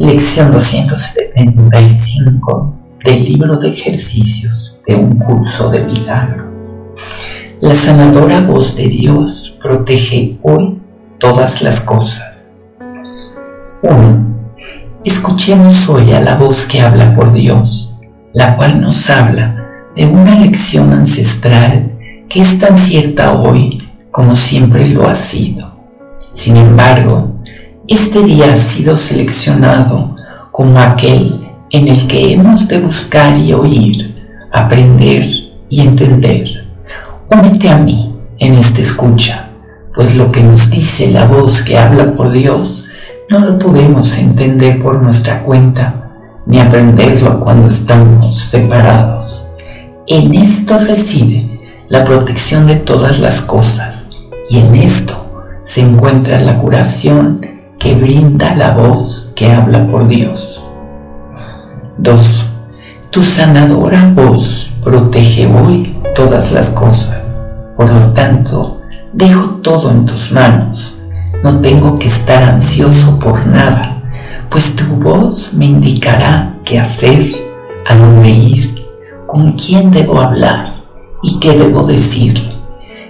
Lección 275 del libro de ejercicios de un curso de milagro. La sanadora voz de Dios protege hoy todas las cosas. 1. Escuchemos hoy a la voz que habla por Dios, la cual nos habla de una lección ancestral que es tan cierta hoy como siempre lo ha sido. Sin embargo, este día ha sido seleccionado como aquel en el que hemos de buscar y oír, aprender y entender. Únete a mí en esta escucha, pues lo que nos dice la voz que habla por Dios no lo podemos entender por nuestra cuenta ni aprenderlo cuando estamos separados. En esto reside la protección de todas las cosas y en esto se encuentra la curación que brinda la voz que habla por Dios. 2. Tu sanadora voz protege hoy todas las cosas. Por lo tanto, dejo todo en tus manos. No tengo que estar ansioso por nada, pues tu voz me indicará qué hacer, a dónde ir, con quién debo hablar y qué debo decir,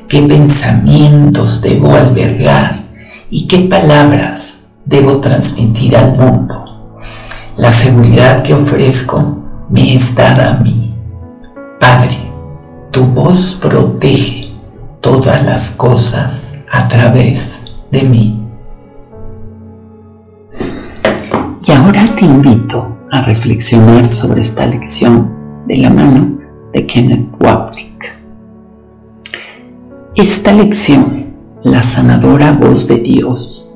qué pensamientos debo albergar y qué palabras debo transmitir al mundo. La seguridad que ofrezco me es dada a mí. Padre, tu voz protege todas las cosas a través de mí. Y ahora te invito a reflexionar sobre esta lección de la mano de Kenneth Wapnick. Esta lección, la sanadora voz de Dios,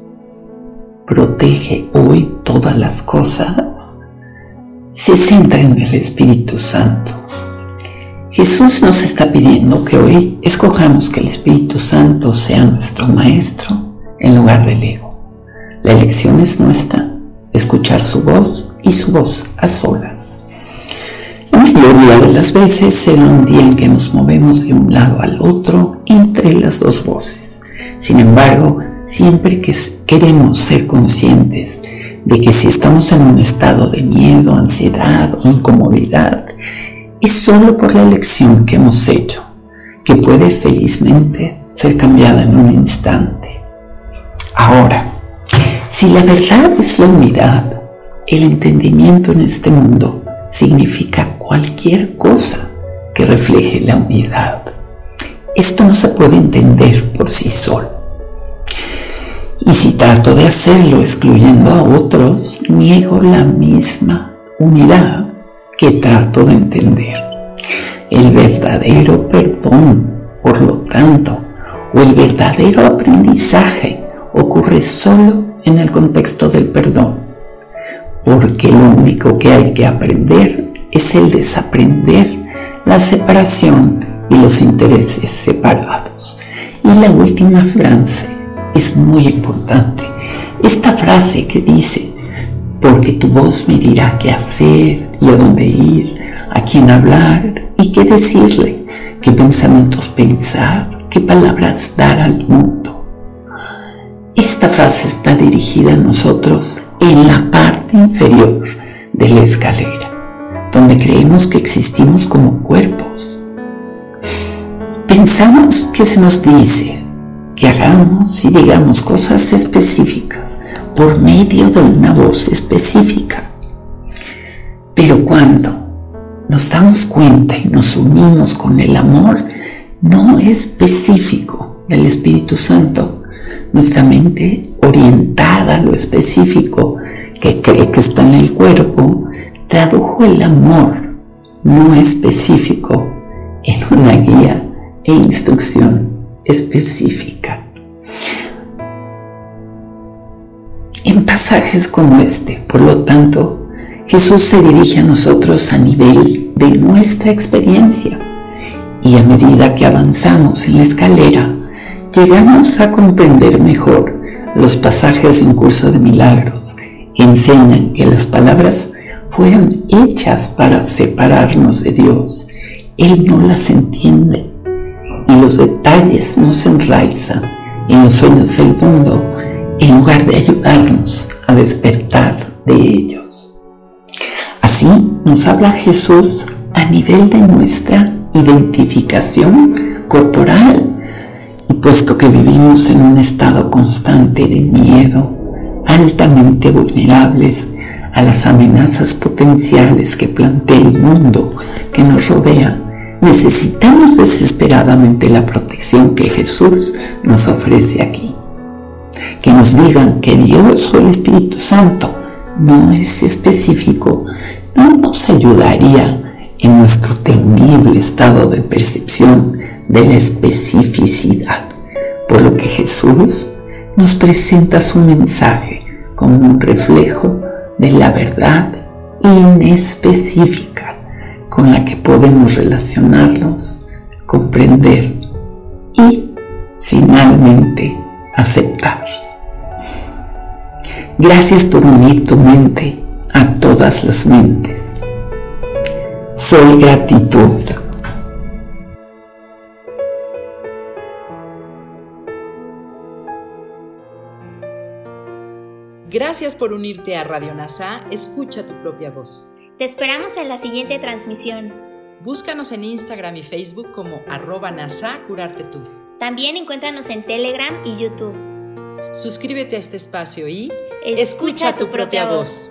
protege hoy todas las cosas, se centra en el Espíritu Santo. Jesús nos está pidiendo que hoy escojamos que el Espíritu Santo sea nuestro Maestro en lugar del ego. La elección es nuestra, escuchar su voz y su voz a solas. La mayoría de las veces será un día en que nos movemos de un lado al otro entre las dos voces. Sin embargo, siempre que queremos ser conscientes de que si estamos en un estado de miedo, ansiedad o incomodidad, es solo por la elección que hemos hecho, que puede felizmente ser cambiada en un instante. Ahora, si la verdad es la unidad, el entendimiento en este mundo significa cualquier cosa que refleje la unidad. Esto no se puede entender por sí solo. Y si trato de hacerlo excluyendo a otros, niego la misma unidad que trato de entender. El verdadero perdón, por lo tanto, o el verdadero aprendizaje ocurre solo en el contexto del perdón, porque lo único que hay que aprender es el desaprender la separación y los intereses separados. Y la última frase es muy importante. Esta frase que dice, porque tu voz me dirá qué hacer y a dónde ir, a quién hablar y qué decirle, qué pensamientos pensar, qué palabras dar al mundo. Esta frase está dirigida a nosotros en la parte inferior de la escalera, donde creemos que existimos como cuerpos. Pensamos que se nos dice, hagamos y digamos cosas específicas por medio de una voz específica. Pero cuando nos damos cuenta y nos unimos con el amor no específico del Espíritu Santo, nuestra mente orientada a lo específico que cree que está en el cuerpo, tradujo el amor no específico en una guía e instrucción específica. Pasajes como este, por lo tanto, Jesús se dirige a nosotros a nivel de nuestra experiencia. Y a medida que avanzamos en la escalera, llegamos a comprender mejor los pasajes en curso de milagros. Que enseñan que las palabras fueron hechas para separarnos de Dios. Él no las entiende. Y los detalles nos enraizan en los sueños del mundo en lugar de ayudarnos a despertar de ellos. Así nos habla Jesús a nivel de nuestra identificación corporal. Y puesto que vivimos en un estado constante de miedo, altamente vulnerables a las amenazas potenciales que plantea el mundo que nos rodea, necesitamos desesperadamente la protección que Jesús nos ofrece aquí. Digan que Dios o el Espíritu Santo no es específico, no nos ayudaría en nuestro temible estado de percepción de la especificidad, por lo que Jesús nos presenta su mensaje como un reflejo de la verdad inespecífica con la que podemos relacionarnos, comprender y finalmente aceptar. Gracias por unir tu mente a todas las mentes soy gratitud. Gracias por unirte a Radio NASA. Escucha tu propia voz. Te esperamos en la siguiente transmisión. Búscanos en Instagram y Facebook como arroba NASA Curarte Tú. También encuéntranos en Telegram y YouTube. Suscríbete a este espacio y escucha, tu, propia, voz.